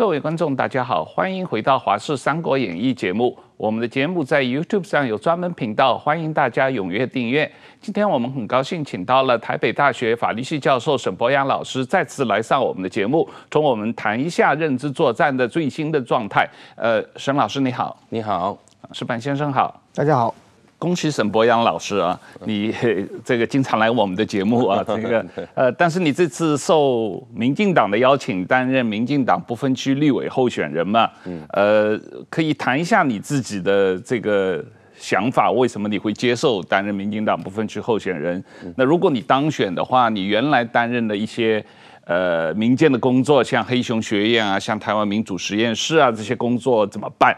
各位观众，大家好，欢迎回到《华视三国演义》节目。我们的节目在 YouTube 上有专门频道，欢迎大家踊跃订阅。今天我们很高兴请到了台北大学法律系教授沈博阳老师再次来上我们的节目，同我们谈一下认知作战的最新的状态。呃，沈老师你好，你好，石板先生好，大家好。恭喜沈博洋老师啊！你 这个经常来我们的节目啊，这个呃，但是你这次受民进党的邀请担任民进党不分区立委候选人嘛，呃，可以谈一下你自己的这个想法，为什么你会接受担任民进党不分区候选人？那如果你当选的话，你原来担任的一些。呃，民间的工作，像黑熊学院啊，像台湾民主实验室啊，这些工作怎么办？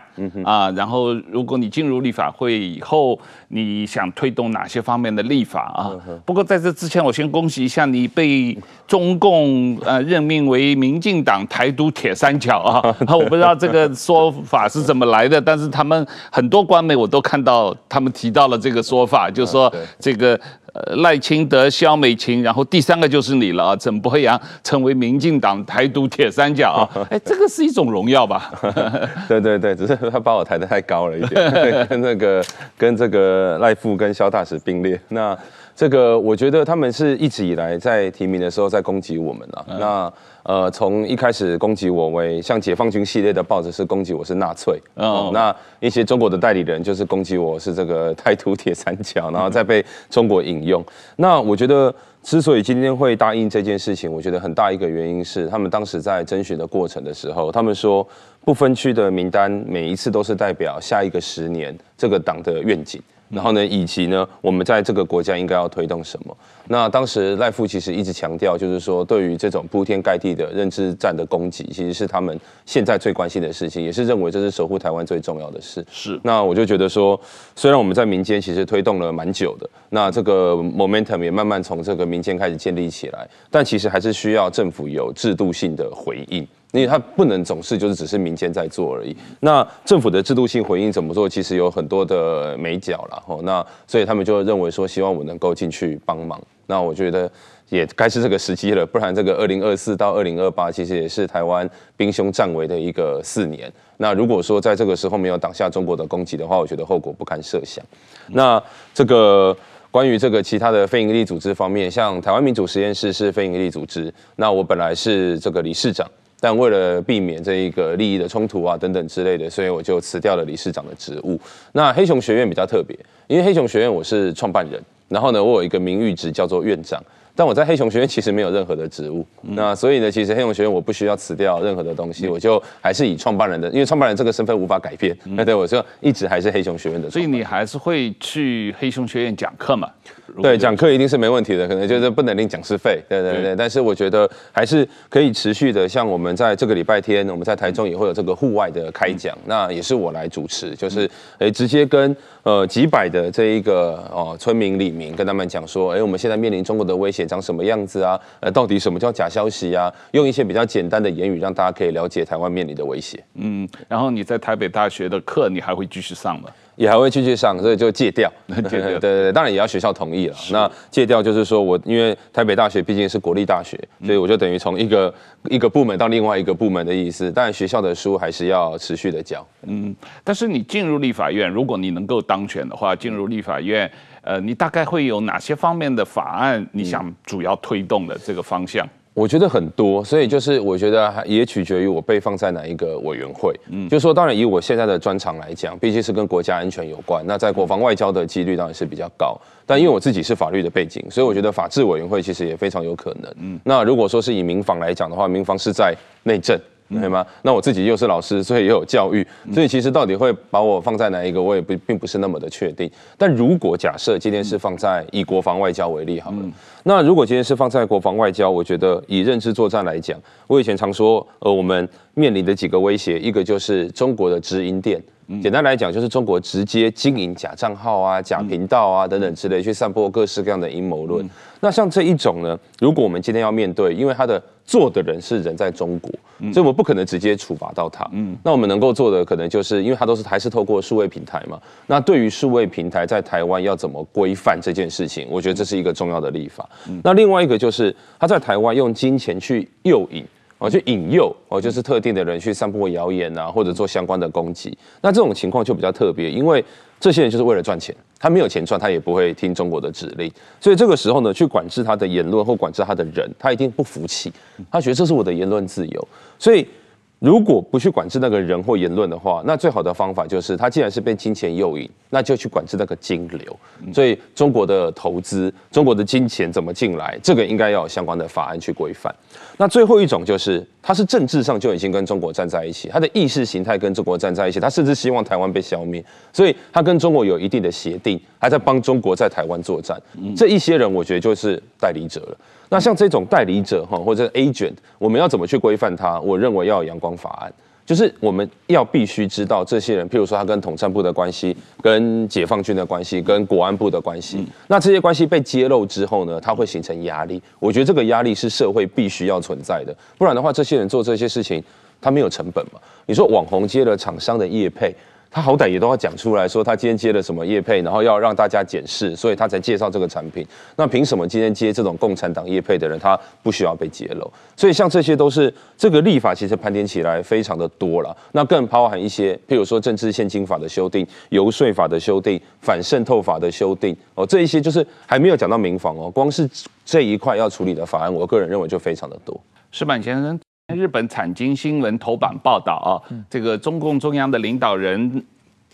啊，然后如果你进入立法会以后，你想推动哪些方面的立法啊？嗯、不过在这之前，我先恭喜一下你被中共呃任命为民进党台独铁三角啊！我不知道这个说法是怎么来的，但是他们很多官媒我都看到他们提到了这个说法，就是说这个。呃，赖清德、萧美琴，然后第三个就是你了啊，沈伯阳成为民进党台独铁三角啊，哎，这个是一种荣耀吧？对对对，只是他把我抬得太高了一点，跟 那个跟这个赖富跟萧大使并列。那这个我觉得他们是一直以来在提名的时候在攻击我们了。嗯、那呃，从一开始攻击我为像解放军系列的报纸是攻击我是纳粹，哦、嗯，那一些中国的代理人就是攻击我是这个台独铁三角，然后再被中国引用。嗯、那我觉得之所以今天会答应这件事情，我觉得很大一个原因是他们当时在征询的过程的时候，他们说不分区的名单每一次都是代表下一个十年这个党的愿景。然后呢，以及呢，我们在这个国家应该要推动什么？那当时赖富其实一直强调，就是说对于这种铺天盖地的认知战的攻击，其实是他们现在最关心的事情，也是认为这是守护台湾最重要的事。是。那我就觉得说，虽然我们在民间其实推动了蛮久的，那这个 momentum 也慢慢从这个民间开始建立起来，但其实还是需要政府有制度性的回应。因为它不能总是就是只是民间在做而已。那政府的制度性回应怎么做？其实有很多的眉角了吼。那所以他们就认为说，希望我能够进去帮忙。那我觉得也该是这个时机了，不然这个二零二四到二零二八其实也是台湾兵凶战危的一个四年。那如果说在这个时候没有挡下中国的攻击的话，我觉得后果不堪设想。那这个关于这个其他的非营利组织方面，像台湾民主实验室是非营利组织，那我本来是这个理事长。但为了避免这一个利益的冲突啊等等之类的，所以我就辞掉了理事长的职务。那黑熊学院比较特别，因为黑熊学院我是创办人，然后呢，我有一个名誉职叫做院长。但我在黑熊学院其实没有任何的职务，嗯、那所以呢，其实黑熊学院我不需要辞掉任何的东西，嗯、我就还是以创办人的，因为创办人这个身份无法改变，那、嗯、对我就一直还是黑熊学院的。所以你还是会去黑熊学院讲课嘛？对，讲课一定是没问题的，可能就是不能领讲师费，对对对。对但是我觉得还是可以持续的，像我们在这个礼拜天，我们在台中也会有这个户外的开讲，嗯、那也是我来主持，就是诶直接跟呃几百的这一个哦村民里民跟他们讲说，诶我们现在面临中国的威胁。长什么样子啊？呃，到底什么叫假消息啊？用一些比较简单的言语，让大家可以了解台湾面临的威胁。嗯，然后你在台北大学的课，你还会继续上吗？也还会继续上，所以就戒掉。戒掉，对对对，当然也要学校同意了。那戒掉就是说我，因为台北大学毕竟是国立大学，所以我就等于从一个一个部门到另外一个部门的意思。但学校的书还是要持续的教。嗯，但是你进入立法院，如果你能够当选的话，进入立法院。呃，你大概会有哪些方面的法案？你想主要推动的这个方向？我觉得很多，所以就是我觉得也取决于我被放在哪一个委员会。嗯，就是说当然以我现在的专长来讲，毕竟是跟国家安全有关，那在国防外交的几率当然是比较高。但因为我自己是法律的背景，所以我觉得法制委员会其实也非常有可能。嗯，那如果说是以民防来讲的话，民防是在内政。对吗？那我自己又是老师，所以也有教育，所以其实到底会把我放在哪一个，我也不并不是那么的确定。但如果假设今天是放在以国防外交为例好了，那如果今天是放在国防外交，我觉得以认知作战来讲，我以前常说，呃，我们面临的几个威胁，一个就是中国的直营店。简单来讲，就是中国直接经营假账号啊、假频道啊等等之类，去散播各式各样的阴谋论。那像这一种呢，如果我们今天要面对，因为他的做的人是人在中国，所以我们不可能直接处罚到他。嗯，那我们能够做的，可能就是因为他都是还是透过数位平台嘛。那对于数位平台在台湾要怎么规范这件事情，我觉得这是一个重要的立法。那另外一个就是他在台湾用金钱去诱引。哦，去引诱哦，就是特定的人去散布谣言啊，或者做相关的攻击。那这种情况就比较特别，因为这些人就是为了赚钱，他没有钱赚，他也不会听中国的指令。所以这个时候呢，去管制他的言论或管制他的人，他一定不服气，他觉得这是我的言论自由，所以。如果不去管制那个人或言论的话，那最好的方法就是，他既然是被金钱诱引，那就去管制那个金流。所以中国的投资、中国的金钱怎么进来，这个应该要有相关的法案去规范。那最后一种就是，他是政治上就已经跟中国站在一起，他的意识形态跟中国站在一起，他甚至希望台湾被消灭，所以他跟中国有一定的协定，还在帮中国在台湾作战。这一些人，我觉得就是代理者了。那像这种代理者哈，或者 agent，我们要怎么去规范他？我认为要有阳光法案，就是我们要必须知道这些人，譬如说他跟统战部的关系、跟解放军的关系、跟国安部的关系。那这些关系被揭露之后呢，它会形成压力。我觉得这个压力是社会必须要存在的，不然的话，这些人做这些事情，他没有成本嘛？你说网红接了厂商的业配。他好歹也都要讲出来说，他今天接了什么业配，然后要让大家检视，所以他才介绍这个产品。那凭什么今天接这种共产党业配的人，他不需要被揭露？所以像这些都是这个立法，其实盘点起来非常的多了。那更包含一些，譬如说政治献金法的修订、游说法的修订、反渗透法的修订哦，这一些就是还没有讲到民防哦，光是这一块要处理的法案，我个人认为就非常的多。石板先生。日本产经新闻头版报道啊，这个中共中央的领导人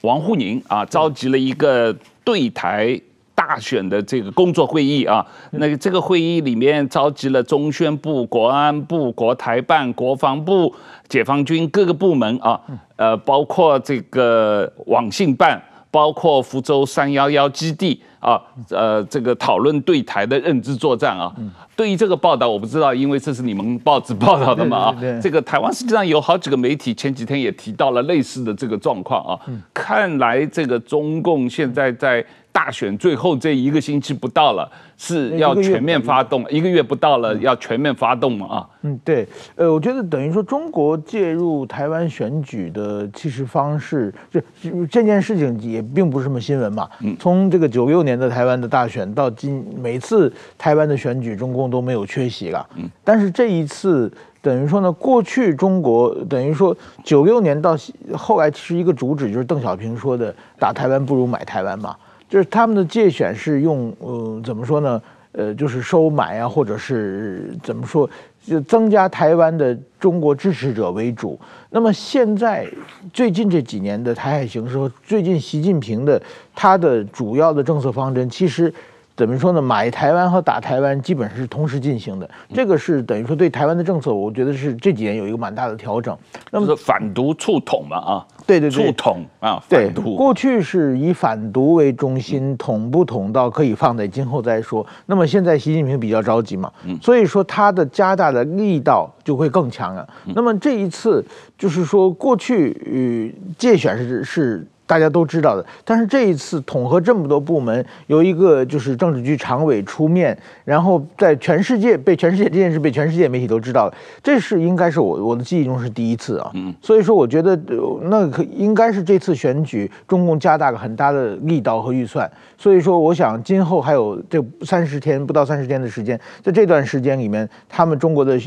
王沪宁啊，召集了一个对台大选的这个工作会议啊。那个这个会议里面召集了中宣部、国安部、国台办、国防部、解放军各个部门啊，呃，包括这个网信办。包括福州三幺幺基地啊，呃，这个讨论对台的认知作战啊。对于这个报道，我不知道，因为这是你们报纸报道的嘛啊。这个台湾实际上有好几个媒体前几天也提到了类似的这个状况啊。看来这个中共现在在。大选最后这一个星期不到了，是要全面发动，一个月不到了，要全面发动嘛？啊，嗯，对，呃，我觉得等于说中国介入台湾选举的其实方式，就这件事情也并不是什么新闻嘛。嗯，从这个九六年的台湾的大选到今，每次台湾的选举，中共都没有缺席了。嗯，但是这一次等于说呢，过去中国等于说九六年到后来，其实一个主旨就是邓小平说的“打台湾不如买台湾”嘛。就是他们的界选是用呃怎么说呢？呃，就是收买啊，或者是怎么说，就增加台湾的中国支持者为主。那么现在最近这几年的台海形势和最近习近平的他的主要的政策方针，其实。怎么说呢？买台湾和打台湾基本是同时进行的，这个是等于说对台湾的政策，我觉得是这几年有一个蛮大的调整。那么反独促统嘛啊，对对对，促统啊，对，过去是以反独为中心，统不统到可以放在今后再说。那么现在习近平比较着急嘛，所以说他的加大的力道就会更强了。那么这一次就是说过去与介选是是。大家都知道的，但是这一次统合这么多部门，由一个就是政治局常委出面，然后在全世界被全世界这件事被全世界媒体都知道了，这是应该是我我的记忆中是第一次啊。嗯，所以说我觉得那可应该是这次选举中共加大了很大的力道和预算，所以说我想今后还有这三十天不到三十天的时间，在这段时间里面，他们中国的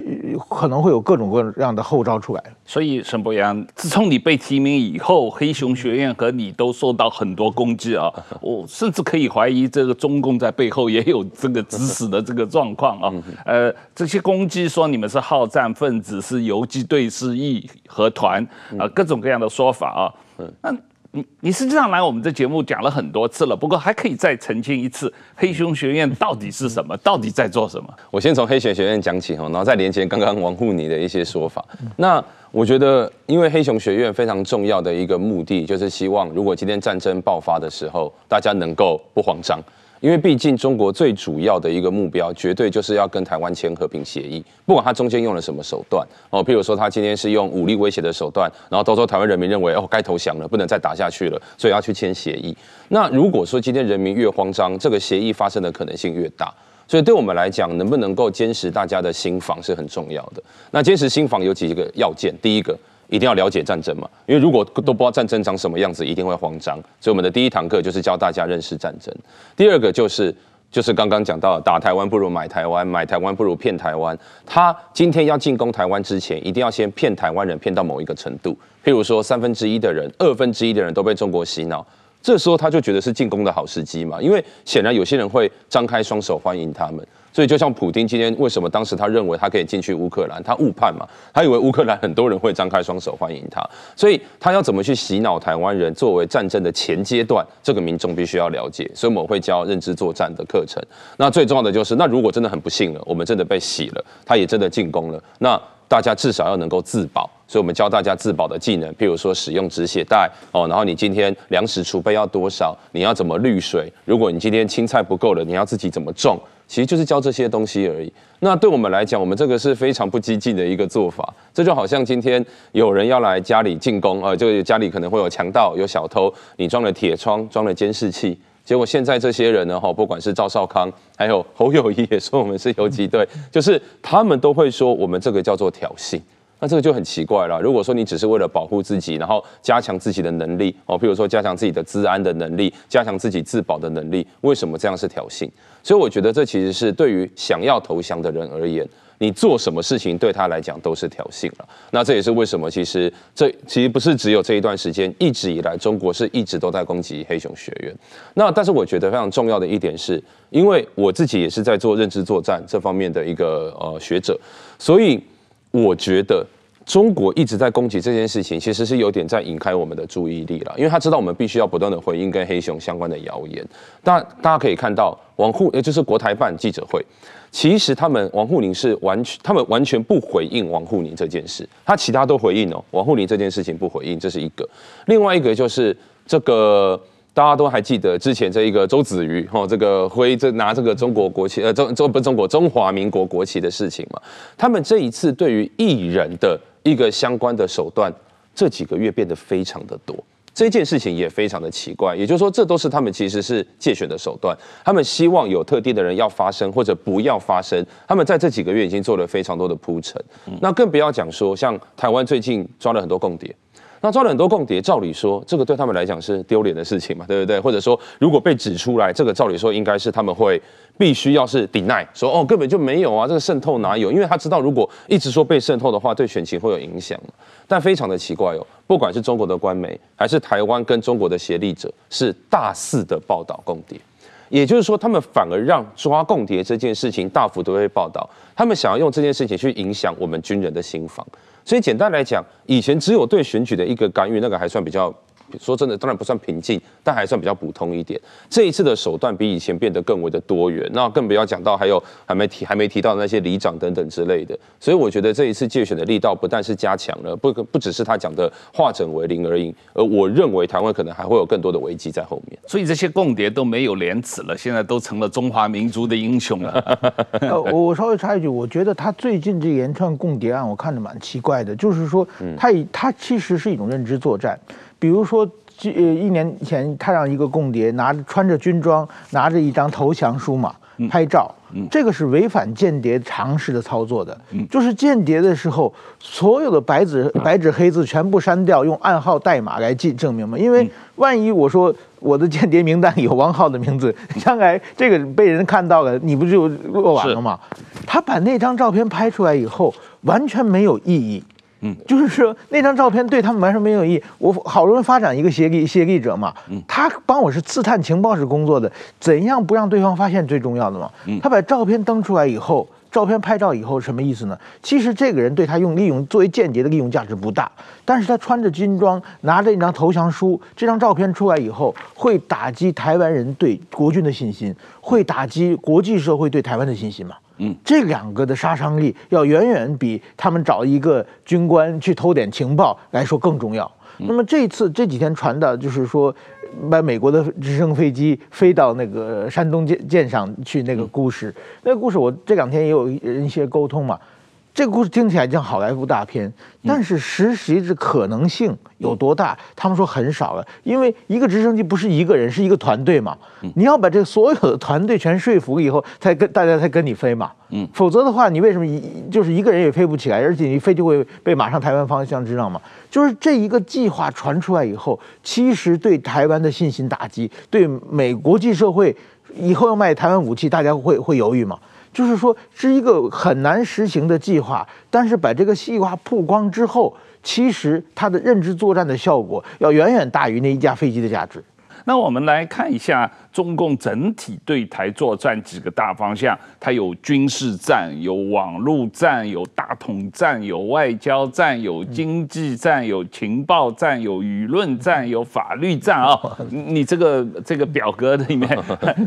可能会有各种各样的后招出来。所以沈博阳，自从你被提名以后，黑熊学院和你都受到很多攻击啊！我甚至可以怀疑，这个中共在背后也有这个指使的这个状况啊。呃，这些攻击说你们是好战分子，是游击队，是义和团啊，各种各样的说法啊。那你你实际上来我们这节目讲了很多次了，不过还可以再澄清一次，黑熊学院到底是什么？到底在做什么？我先从黑熊学院讲起哈，然后再连接刚刚王沪宁的一些说法。那我觉得，因为黑熊学院非常重要的一个目的，就是希望如果今天战争爆发的时候，大家能够不慌张。因为毕竟中国最主要的一个目标，绝对就是要跟台湾签和平协议，不管他中间用了什么手段哦，譬如说他今天是用武力威胁的手段，然后到时候台湾人民认为哦该投降了，不能再打下去了，所以要去签协议。那如果说今天人民越慌张，这个协议发生的可能性越大。所以对我们来讲，能不能够坚持大家的心防是很重要的。那坚持心防有几个要件，第一个一定要了解战争嘛，因为如果都不知道战争长什么样子，一定会慌张。所以我们的第一堂课就是教大家认识战争。第二个就是就是刚刚讲到，打台湾不如买台湾，买台湾不如骗台湾。他今天要进攻台湾之前，一定要先骗台湾人，骗到某一个程度。譬如说，三分之一的人、二分之一的人都被中国洗脑，这时候他就觉得是进攻的好时机嘛。因为显然有些人会张开双手欢迎他们。所以，就像普丁今天为什么当时他认为他可以进去乌克兰，他误判嘛，他以为乌克兰很多人会张开双手欢迎他，所以他要怎么去洗脑台湾人，作为战争的前阶段，这个民众必须要了解。所以我们会教认知作战的课程。那最重要的就是，那如果真的很不幸了，我们真的被洗了，他也真的进攻了，那大家至少要能够自保。所以我们教大家自保的技能，譬如说使用止血带哦，然后你今天粮食储备要多少，你要怎么滤水，如果你今天青菜不够了，你要自己怎么种。其实就是教这些东西而已。那对我们来讲，我们这个是非常不激进的一个做法。这就好像今天有人要来家里进攻，呃，就家里可能会有强盗、有小偷，你装了铁窗、装了监视器，结果现在这些人呢，哈，不管是赵少康，还有侯友谊也说我们是游击队，就是他们都会说我们这个叫做挑衅。那这个就很奇怪了。如果说你只是为了保护自己，然后加强自己的能力哦，譬如说加强自己的治安的能力，加强自己自保的能力，为什么这样是挑衅？所以我觉得这其实是对于想要投降的人而言，你做什么事情对他来讲都是挑衅了。那这也是为什么其实这其实不是只有这一段时间，一直以来中国是一直都在攻击黑熊学院。那但是我觉得非常重要的一点是，因为我自己也是在做认知作战这方面的一个呃学者，所以。我觉得中国一直在攻击这件事情，其实是有点在引开我们的注意力了，因为他知道我们必须要不断的回应跟黑熊相关的谣言。但大家可以看到，王沪也就是国台办记者会，其实他们王沪宁是完全，他们完全不回应王沪宁这件事，他其他都回应哦，王沪宁这件事情不回应，这是一个。另外一个就是这个。大家都还记得之前这一个周子瑜哈，这个挥这拿这个中国国旗呃中中不是中国中华民国国旗的事情嘛？他们这一次对于艺人的一个相关的手段，这几个月变得非常的多。这件事情也非常的奇怪，也就是说，这都是他们其实是借选的手段。他们希望有特定的人要发声或者不要发声。他们在这几个月已经做了非常多的铺陈。那更不要讲说，像台湾最近抓了很多共谍。那抓了很多共谍，照理说这个对他们来讲是丢脸的事情嘛，对不对？或者说如果被指出来，这个照理说应该是他们会必须要是 deny，说哦根本就没有啊，这个渗透哪有？因为他知道如果一直说被渗透的话，对选情会有影响。但非常的奇怪哦，不管是中国的官媒还是台湾跟中国的协力者，是大肆的报道共谍，也就是说他们反而让抓共谍这件事情大幅度被报道，他们想要用这件事情去影响我们军人的心防。所以简单来讲，以前只有对选举的一个干预，那个还算比较。说真的，当然不算平静，但还算比较普通一点。这一次的手段比以前变得更为的多元，那更不要讲到还有还没提还没提到的那些里长等等之类的。所以我觉得这一次借选的力道不但是加强了，不不只是他讲的化整为零而已。而我认为台湾可能还会有更多的危机在后面。所以这些共谍都没有廉耻了，现在都成了中华民族的英雄了。呃，我稍微插一句，我觉得他最近这一连串共谍案，我看着蛮奇怪的，就是说他以他其实是一种认知作战。比如说，呃，一年前他让一个共谍拿着穿着军装，拿着一张投降书嘛拍照，这个是违反间谍常识的操作的。就是间谍的时候，所有的白纸 白纸黑字全部删掉，用暗号代码来记证明嘛。因为万一我说我的间谍名单有王浩的名字，将来这个被人看到了，你不就落网了吗？他把那张照片拍出来以后，完全没有意义。嗯，就是说那张照片对他们完全没有意义。我好容易发展一个协力协力者嘛，他帮我是刺探情报是工作的，怎样不让对方发现最重要的嘛。他把照片登出来以后，照片拍照以后什么意思呢？其实这个人对他用利用作为间谍的利用价值不大，但是他穿着军装，拿着一张投降书，这张照片出来以后，会打击台湾人对国军的信心，会打击国际社会对台湾的信心嘛。嗯，这两个的杀伤力要远远比他们找一个军官去偷点情报来说更重要。那么这次这几天传的，就是说把美国的直升飞机飞到那个山东舰舰上去那个故事，那个故事我这两天也有一些沟通嘛。这个故事听起来像好莱坞大片，但是实际的可能性有多大？他们说很少了，因为一个直升机不是一个人，是一个团队嘛。你要把这所有的团队全说服以后，才跟大家才跟你飞嘛。嗯，否则的话，你为什么一就是一个人也飞不起来？而且你飞就会被马上台湾方向知道嘛？就是这一个计划传出来以后，其实对台湾的信心打击，对美国际社会以后要卖台湾武器，大家会会犹豫嘛？就是说，是一个很难实行的计划，但是把这个计划曝光之后，其实它的认知作战的效果要远远大于那一架飞机的价值。那我们来看一下中共整体对台作战几个大方向，它有军事战，有网络战，有大统战，有外交战，有经济战，有情报战，有舆论战，有法律战啊、哦！你这个这个表格里面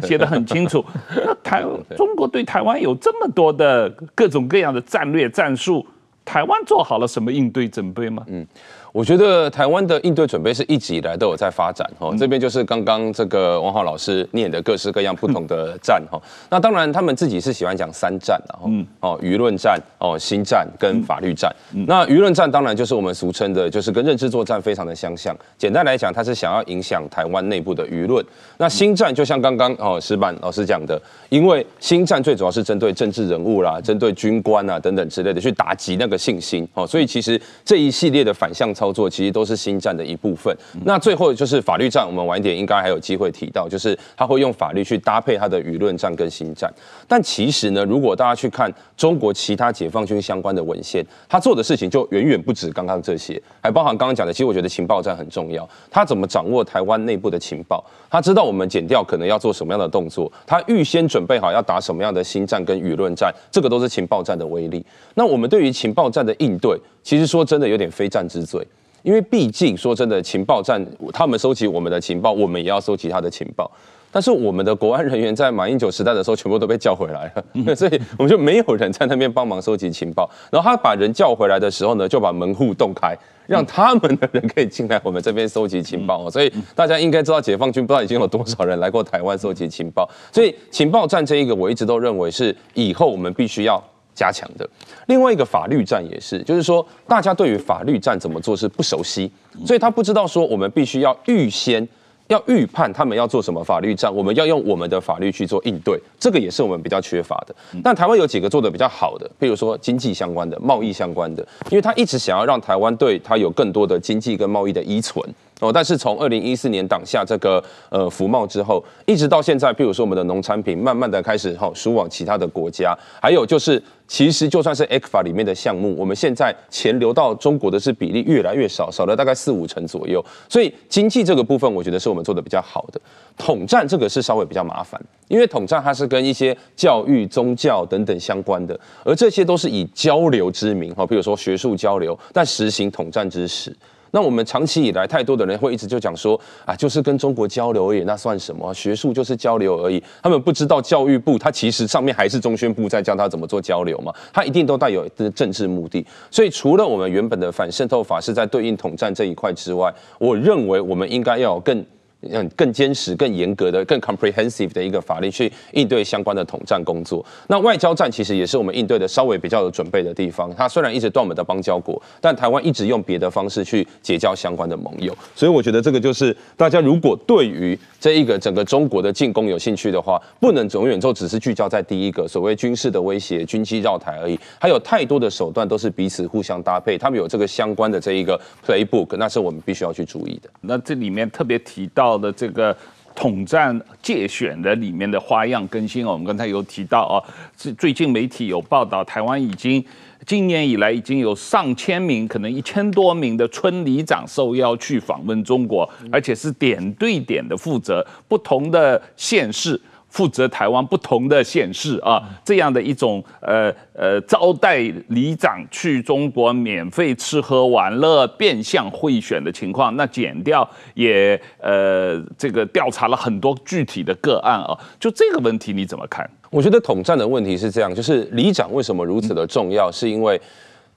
写得很清楚。那台中国对台湾有这么多的各种各样的战略战术，台湾做好了什么应对准备吗？嗯。我觉得台湾的应对准备是一直以来都有在发展哦。这边就是刚刚这个王浩老师念的各式各样不同的战哈。那当然他们自己是喜欢讲三战，的哈哦舆论战哦新战跟法律战。那舆论战当然就是我们俗称的，就是跟认知作战非常的相像。简单来讲，它是想要影响台湾内部的舆论。那新战就像刚刚哦石板老师讲的，因为新战最主要是针对政治人物啦、针对军官啊等等之类的去打击那个信心哦。所以其实这一系列的反向操。操作其实都是新战的一部分。那最后就是法律战，我们晚一点应该还有机会提到，就是他会用法律去搭配他的舆论战跟新战。但其实呢，如果大家去看中国其他解放军相关的文献，他做的事情就远远不止刚刚这些，还包含刚刚讲的。其实我觉得情报战很重要，他怎么掌握台湾内部的情报？他知道我们检调可能要做什么样的动作，他预先准备好要打什么样的新战跟舆论战，这个都是情报战的威力。那我们对于情报战的应对，其实说真的有点非战之罪。因为毕竟说真的，情报战他们收集我们的情报，我们也要收集他的情报。但是我们的国安人员在马英九时代的时候，全部都被叫回来了，所以我们就没有人在那边帮忙收集情报。然后他把人叫回来的时候呢，就把门户洞开，让他们的人可以进来我们这边收集情报。所以大家应该知道，解放军不知道已经有多少人来过台湾收集情报。所以情报战这一个，我一直都认为是以后我们必须要。加强的另外一个法律战也是，就是说大家对于法律战怎么做是不熟悉，所以他不知道说我们必须要预先要预判他们要做什么法律战，我们要用我们的法律去做应对，这个也是我们比较缺乏的。但台湾有几个做的比较好的，譬如说经济相关的、贸易相关的，因为他一直想要让台湾对他有更多的经济跟贸易的依存。哦，但是从二零一四年挡下这个呃服贸之后，一直到现在，譬如说我们的农产品慢慢的开始哈输往其他的国家，还有就是其实就算是 ECFA 里面的项目，我们现在钱流到中国的是比例越来越少，少了大概四五成左右。所以经济这个部分，我觉得是我们做的比较好的。统战这个是稍微比较麻烦，因为统战它是跟一些教育、宗教等等相关的，而这些都是以交流之名哈，比如说学术交流，但实行统战之实。那我们长期以来，太多的人会一直就讲说啊，就是跟中国交流而已，那算什么？学术就是交流而已。他们不知道教育部，它其实上面还是中宣部在教他怎么做交流嘛，它一定都带有的政治目的。所以除了我们原本的反渗透法是在对应统战这一块之外，我认为我们应该要有更。嗯，更坚实、更严格的、更 comprehensive 的一个法律去应对相关的统战工作。那外交战其实也是我们应对的稍微比较有准备的地方。它虽然一直断我们的邦交国，但台湾一直用别的方式去结交相关的盟友。所以我觉得这个就是大家如果对于这一个整个中国的进攻有兴趣的话，不能永远就只是聚焦在第一个所谓军事的威胁、军机绕台而已。还有太多的手段都是彼此互相搭配，他们有这个相关的这一个 playbook，那是我们必须要去注意的。那这里面特别提到。的这个统战界选的里面的花样更新，我们刚才有提到啊，最最近媒体有报道，台湾已经今年以来已经有上千名，可能一千多名的村里长受邀去访问中国，而且是点对点的负责不同的县市。负责台湾不同的县市啊，这样的一种呃呃招待里长去中国免费吃喝玩乐、变相贿选的情况，那减掉也呃这个调查了很多具体的个案啊，就这个问题你怎么看？我觉得统战的问题是这样，就是里长为什么如此的重要，是因为。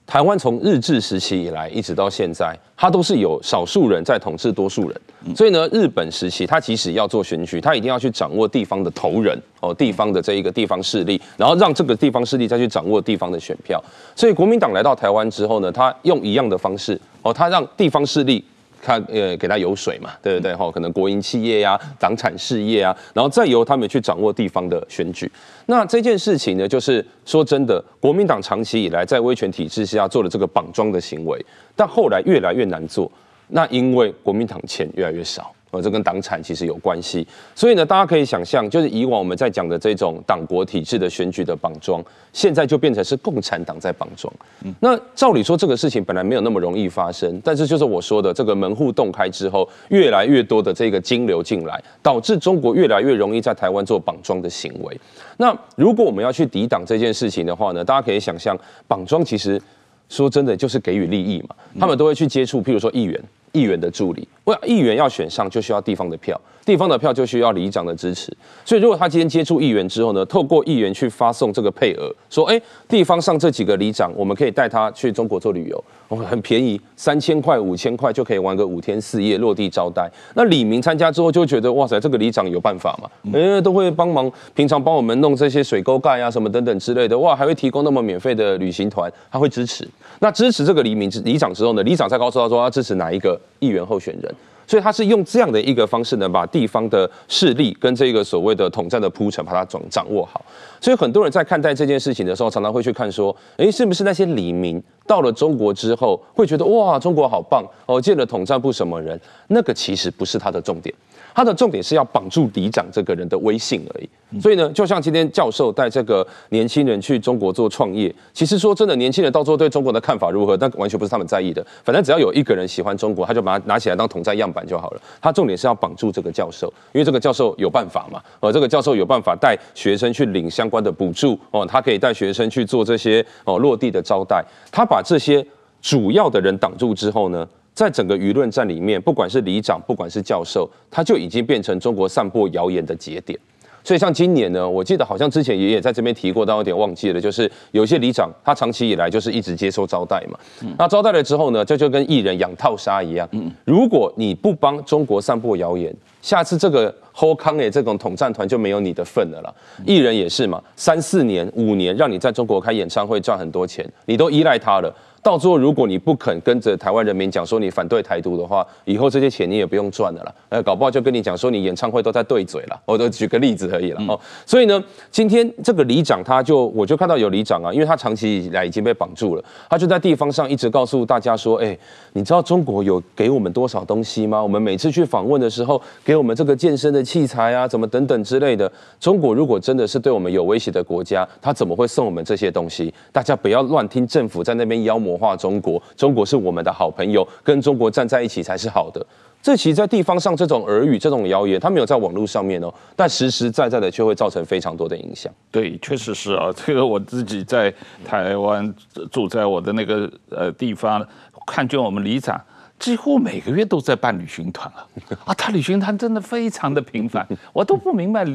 台湾从日治时期以来一直到现在，它都是有少数人在统治多数人。所以呢，日本时期他即使要做选举，他一定要去掌握地方的头人哦，地方的这一个地方势力，然后让这个地方势力再去掌握地方的选票。所以国民党来到台湾之后呢，他用一样的方式哦，他让地方势力。他呃给他油水嘛，对不对？哈，可能国营企业呀、啊、党产事业啊，然后再由他们去掌握地方的选举。那这件事情呢，就是说真的，国民党长期以来在威权体制下做了这个绑桩的行为，但后来越来越难做。那因为国民党钱越来越少。呃，这跟党产其实有关系，所以呢，大家可以想象，就是以往我们在讲的这种党国体制的选举的绑桩，现在就变成是共产党在绑桩。嗯，那照理说这个事情本来没有那么容易发生，但是就是我说的这个门户洞开之后，越来越多的这个金流进来，导致中国越来越容易在台湾做绑桩的行为。那如果我们要去抵挡这件事情的话呢，大家可以想象，绑桩其实说真的就是给予利益嘛，他们都会去接触，譬如说议员。议员的助理，哇议员要选上就需要地方的票，地方的票就需要里长的支持。所以，如果他今天接触议员之后呢，透过议员去发送这个配额，说，哎，地方上这几个里长，我们可以带他去中国做旅游，很便宜，三千块、五千块就可以玩个五天四夜，落地招待。那李明参加之后就觉得，哇塞，这个里长有办法嘛？哎，都会帮忙，平常帮我们弄这些水沟盖啊什么等等之类的，哇，还会提供那么免费的旅行团，他会支持。那支持这个李明里长之后呢，里长再告诉他说，他支持哪一个议员候选人，所以他是用这样的一个方式呢，把地方的势力跟这个所谓的统战的铺陈，把它掌掌握好。所以很多人在看待这件事情的时候，常常会去看说，诶，是不是那些黎明到了中国之后，会觉得哇，中国好棒哦，见了统战部什么人？那个其实不是他的重点。他的重点是要绑住里长这个人的威信而已，所以呢，就像今天教授带这个年轻人去中国做创业，其实说真的，年轻人到最后对中国的看法如何，但完全不是他们在意的。反正只要有一个人喜欢中国，他就把它拿起来当统战样板就好了。他重点是要绑住这个教授，因为这个教授有办法嘛，呃，这个教授有办法带学生去领相关的补助哦，他可以带学生去做这些哦落地的招待。他把这些主要的人挡住之后呢，在整个舆论战里面，不管是里长，不管是教授，他就已经变成中国散播谣言的节点。所以像今年呢，我记得好像之前爷爷在这边提过，但有点忘记了，就是有些里长他长期以来就是一直接受招待嘛。那招待了之后呢，这就跟艺人养套杀一样。如果你不帮中国散播谣言，下次这个后康诶这种统战团就没有你的份了啦。艺人也是嘛，三四年、五年让你在中国开演唱会赚很多钱，你都依赖他了。到最后，如果你不肯跟着台湾人民讲说你反对台独的话，以后这些钱你也不用赚了啦。呃，搞不好就跟你讲说你演唱会都在对嘴了。我都举个例子而已了哦。所以呢，今天这个里长他就我就看到有里长啊，因为他长期以来已经被绑住了，他就在地方上一直告诉大家说，哎，你知道中国有给我们多少东西吗？我们每次去访问的时候，给我们这个健身的器材啊，怎么等等之类的。中国如果真的是对我们有威胁的国家，他怎么会送我们这些东西？大家不要乱听政府在那边妖魔化中国，中国是我们的好朋友，跟中国站在一起才是好的。这其实，在地方上这种耳语、这种谣言，它没有在网络上面哦，但实实在在的却会造成非常多的影响。对，确实是啊。这个我自己在台湾住在我的那个呃地方，看见我们里长。几乎每个月都在办旅行团啊，啊，他旅行团真的非常的频繁，我都不明白，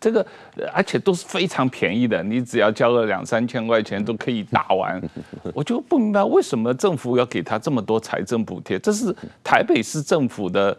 这个而且都是非常便宜的，你只要交个两三千块钱都可以打完，我就不明白为什么政府要给他这么多财政补贴，这是台北市政府的。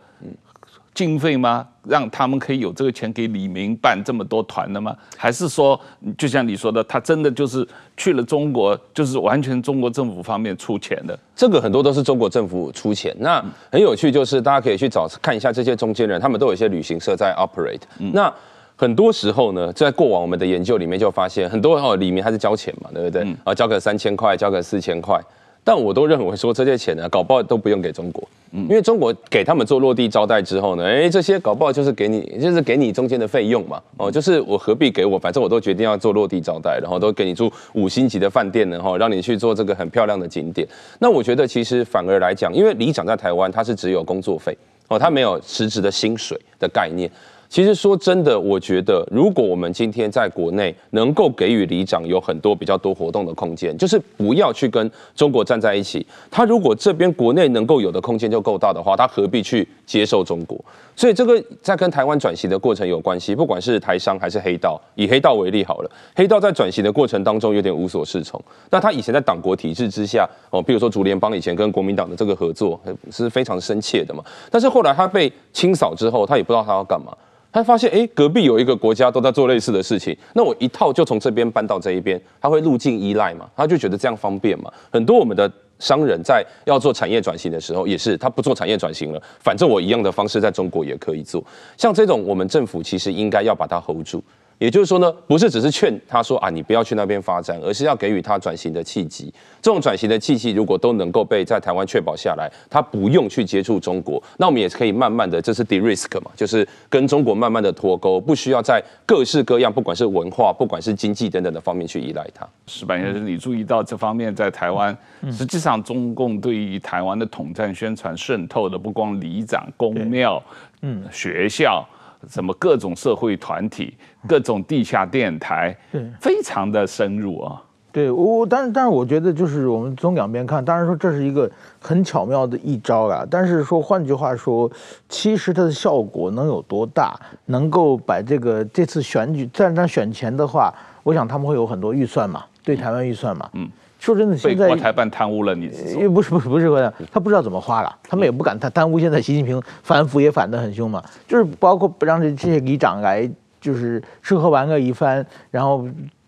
经费吗？让他们可以有这个钱给李明办这么多团的吗？还是说，就像你说的，他真的就是去了中国，就是完全中国政府方面出钱的？这个很多都是中国政府出钱。那很有趣，就是大家可以去找看一下这些中间人，他们都有一些旅行社在 operate。那很多时候呢，在过往我们的研究里面就发现，很多哦李明他是交钱嘛，对不对？啊，交个三千块，交个四千块。但我都认为说这些钱呢，搞不好都不用给中国，因为中国给他们做落地招待之后呢，哎，这些搞不好就是给你，就是给你中间的费用嘛，哦，就是我何必给我，反正我都决定要做落地招待，然后都给你住五星级的饭店呢，哈，让你去做这个很漂亮的景点。那我觉得其实反而来讲，因为里长在台湾他是只有工作费，哦，他没有实质的薪水的概念。其实说真的，我觉得如果我们今天在国内能够给予里长有很多比较多活动的空间，就是不要去跟中国站在一起。他如果这边国内能够有的空间就够大的话，他何必去接受中国？所以这个在跟台湾转型的过程有关系，不管是台商还是黑道。以黑道为例好了，黑道在转型的过程当中有点无所适从。那他以前在党国体制之下，哦，比如说竹联帮以前跟国民党的这个合作是非常深切的嘛。但是后来他被清扫之后，他也不知道他要干嘛。他发现，哎，隔壁有一个国家都在做类似的事情，那我一套就从这边搬到这一边，他会路径依赖嘛？他就觉得这样方便嘛？很多我们的商人在要做产业转型的时候，也是他不做产业转型了，反正我一样的方式在中国也可以做。像这种，我们政府其实应该要把它 hold 住。也就是说呢，不是只是劝他说啊，你不要去那边发展，而是要给予他转型的契机。这种转型的契机如果都能够被在台湾确保下来，他不用去接触中国，那我们也可以慢慢的，这是 de-risk 嘛，就是跟中国慢慢的脱钩，不需要在各式各样，不管是文化，不管是经济等等的方面去依赖它。石板先生，你注意到这方面在台湾，实际上中共对于台湾的统战宣传渗透的不光里长、公庙、嗯，学校。什么各种社会团体、各种地下电台，对，非常的深入啊。对我，但是但是我觉得，就是我们从两边看，当然说这是一个很巧妙的一招啊。但是说换句话说，其实它的效果能有多大？能够把这个这次选举，在那选前的话，我想他们会有很多预算嘛，对台湾预算嘛，嗯。说真的，现在国台办贪污了，你也不是不是不是国台，他不知道怎么花了，他们也不敢贪贪污。现在习近平反腐也反得很凶嘛，就是包括让这这些里长来，就是吃喝玩乐一番，然后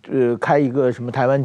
呃开一个什么台湾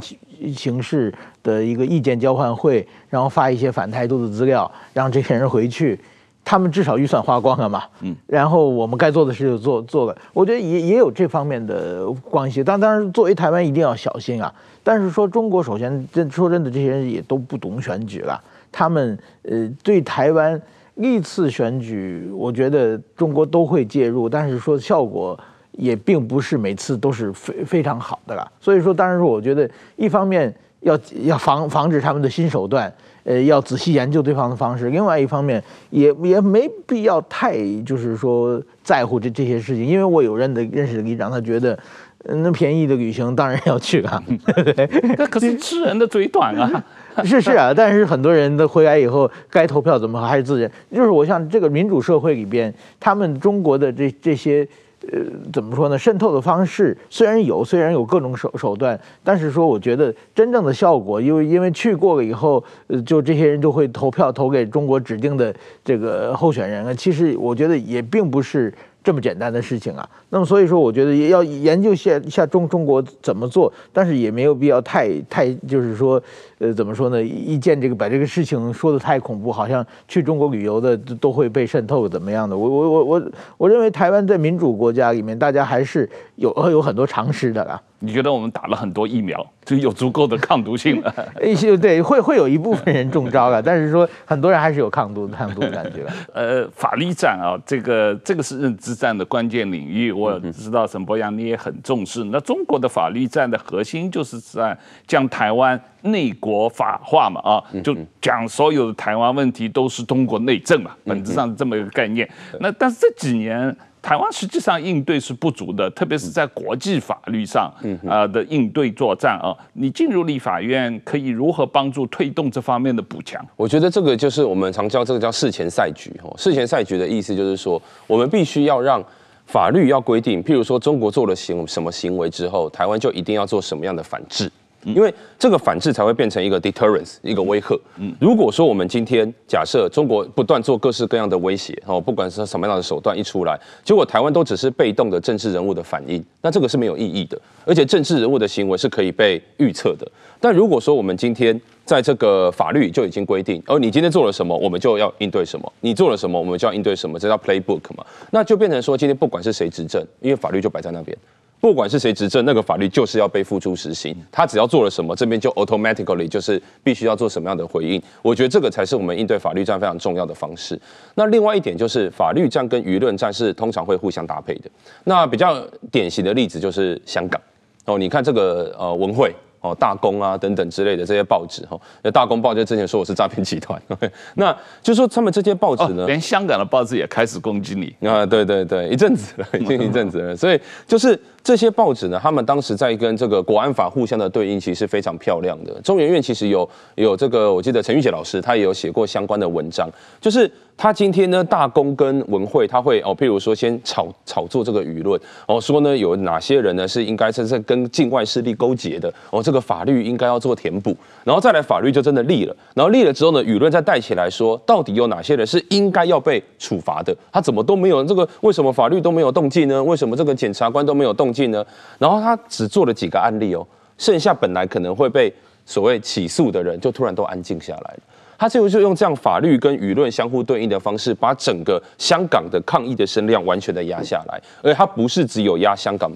形势的一个意见交换会，然后发一些反台独的资料，让这些人回去。他们至少预算花光了嘛，嗯，然后我们该做的事就做做了，我觉得也也有这方面的关系。但当然，作为台湾一定要小心啊。但是说中国首先真说真的，这些人也都不懂选举了。他们呃对台湾历次选举，我觉得中国都会介入，但是说效果也并不是每次都是非非常好的了。所以说，当然说我觉得一方面要要防防止他们的新手段。呃，要仔细研究对方的方式。另外一方面，也也没必要太就是说在乎这这些事情，因为我有认的认识的里长，他觉得，那便宜的旅行当然要去啊。那可是吃人的嘴短啊。是是啊，但是很多人的回来以后，该投票怎么还是自己。就是我像这个民主社会里边，他们中国的这这些。呃，怎么说呢？渗透的方式虽然有，虽然有各种手手段，但是说我觉得真正的效果，因为因为去过了以后，呃，就这些人就会投票投给中国指定的这个候选人啊。其实我觉得也并不是这么简单的事情啊。那么所以说，我觉得也要研究下下中中国怎么做，但是也没有必要太太就是说。呃，怎么说呢？一见这个把这个事情说的太恐怖，好像去中国旅游的都会被渗透，怎么样的？我我我我我认为台湾在民主国家里面，大家还是有有很多常识的啦。你觉得我们打了很多疫苗，就有足够的抗毒性了？一些对，会会有一部分人中招了，但是说很多人还是有抗毒抗毒的感觉。呃，法律战啊，这个这个是认知战的关键领域。我知道沈博阳你也很重视。那中国的法律战的核心就是在将台湾。内国法化嘛，啊，就讲所有的台湾问题都是中国内政嘛，本质上是这么一个概念。那但是这几年台湾实际上应对是不足的，特别是在国际法律上啊的应对作战啊。你进入立法院可以如何帮助推动这方面的补强？我觉得这个就是我们常叫这个叫事前赛局。哦，事前赛局的意思就是说，我们必须要让法律要规定，譬如说中国做了行什么行为之后，台湾就一定要做什么样的反制。因为这个反制才会变成一个 deterrence，一个威吓。如果说我们今天假设中国不断做各式各样的威胁，哦，不管是什么样的手段一出来，结果台湾都只是被动的政治人物的反应，那这个是没有意义的。而且政治人物的行为是可以被预测的。但如果说我们今天在这个法律就已经规定，哦，你今天做了什么，我们就要应对什么；你做了什么，我们就要应对什么，这叫 playbook 嘛。那就变成说，今天不管是谁执政，因为法律就摆在那边。不管是谁执政，那个法律就是要被付诸实行。他只要做了什么，这边就 automatically 就是必须要做什么样的回应。我觉得这个才是我们应对法律战非常重要的方式。那另外一点就是，法律战跟舆论战是通常会互相搭配的。那比较典型的例子就是香港哦，你看这个呃文汇哦，大公啊等等之类的这些报纸哈，那大公报就之前说我是诈骗集团，那就说他们这些报纸呢，连香港的报纸也开始攻击你啊，对对对，一阵子了，已经一阵子了，所以就是这些报纸呢，他们当时在跟这个国安法互相的对应，其实是非常漂亮的。中研院其实有有这个，我记得陈玉姐老师他也有写过相关的文章，就是。他今天呢，大公跟文汇他会哦，譬如说先炒炒作这个舆论，哦说呢有哪些人呢是应该是在跟境外势力勾结的，哦这个法律应该要做填补，然后再来法律就真的立了，然后立了之后呢，舆论再带起来说，到底有哪些人是应该要被处罚的？他怎么都没有这个，为什么法律都没有动静呢？为什么这个检察官都没有动静呢？然后他只做了几个案例哦，剩下本来可能会被所谓起诉的人，就突然都安静下来了。他就用这样法律跟舆论相互对应的方式，把整个香港的抗议的声量完全的压下来，而他不是只有压香港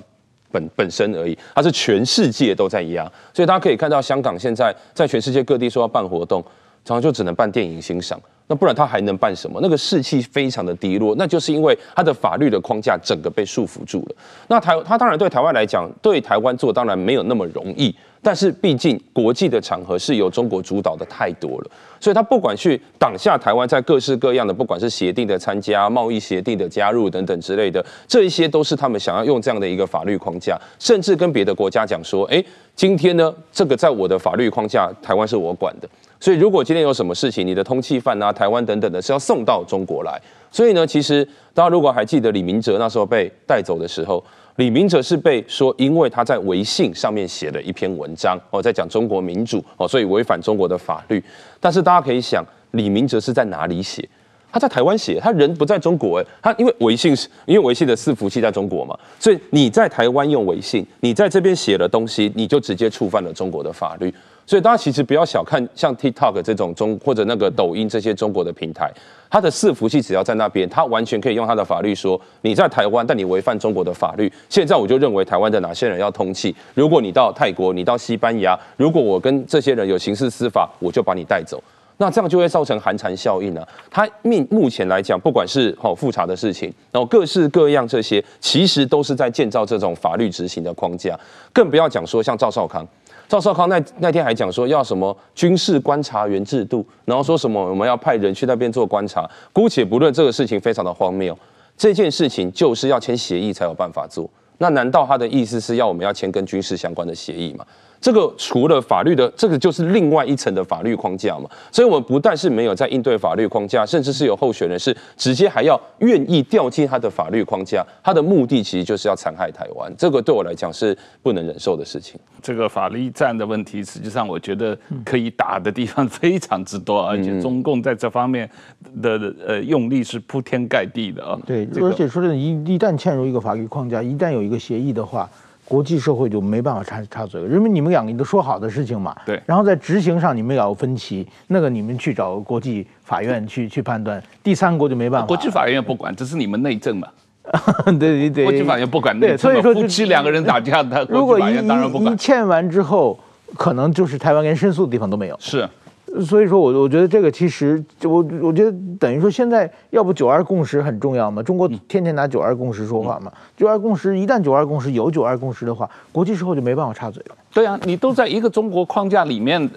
本本身而已，他是全世界都在压，所以大家可以看到香港现在在全世界各地说要办活动，常常就只能办电影欣赏。那不然他还能办什么？那个士气非常的低落，那就是因为他的法律的框架整个被束缚住了。那台他当然对台湾来讲，对台湾做当然没有那么容易，但是毕竟国际的场合是由中国主导的太多了，所以他不管去挡下台湾在各式各样的，不管是协定的参加、贸易协定的加入等等之类的，这一些都是他们想要用这样的一个法律框架，甚至跟别的国家讲说，哎，今天呢，这个在我的法律框架，台湾是我管的。所以，如果今天有什么事情，你的通缉犯啊、台湾等等的，是要送到中国来。所以呢，其实大家如果还记得李明哲那时候被带走的时候，李明哲是被说，因为他在微信上面写了一篇文章哦，在讲中国民主哦，所以违反中国的法律。但是大家可以想，李明哲是在哪里写？他在台湾写，他人不在中国诶，他因为微信是因为微信的伺服器在中国嘛，所以你在台湾用微信，你在这边写了东西，你就直接触犯了中国的法律。所以大家其实不要小看像 TikTok 这种中或者那个抖音这些中国的平台，它的伺服器只要在那边，它完全可以用它的法律说你在台湾，但你违反中国的法律。现在我就认为台湾的哪些人要通缉，如果你到泰国，你到西班牙，如果我跟这些人有刑事司法，我就把你带走。那这样就会造成寒蝉效应啊。它目目前来讲，不管是好复查的事情，然后各式各样这些，其实都是在建造这种法律执行的框架，更不要讲说像赵少康。赵少康那那天还讲说要什么军事观察员制度，然后说什么我们要派人去那边做观察。姑且不论这个事情非常的荒谬，这件事情就是要签协议才有办法做。那难道他的意思是要我们要签跟军事相关的协议吗？这个除了法律的，这个就是另外一层的法律框架嘛。所以，我们不但是没有在应对法律框架，甚至是有候选人是直接还要愿意掉进他的法律框架，他的目的其实就是要残害台湾。这个对我来讲是不能忍受的事情。这个法律战的问题，实际上我觉得可以打的地方非常之多，而且中共在这方面的呃用力是铺天盖地的啊。对，而且说真的，一一旦嵌入一个法律框架，一旦有一个协议的话。国际社会就没办法插插嘴了，因为你们两个你都说好的事情嘛，对，然后在执行上你们也有分歧，那个你们去找国际法院去去判断，第三国就没办法。国际法院不管，这是你们内政嘛。对对对，国际法院不管内政。所以说夫妻两个人打架，他如果一一签完之后，可能就是台湾连申诉的地方都没有。是。所以说，我我觉得这个其实，我我觉得等于说，现在要不九二共识很重要嘛？中国天天拿九二共识说话嘛？九二共识一旦九二共识有九二共识的话，国际社会就没办法插嘴了。对啊，你都在一个中国框架里面，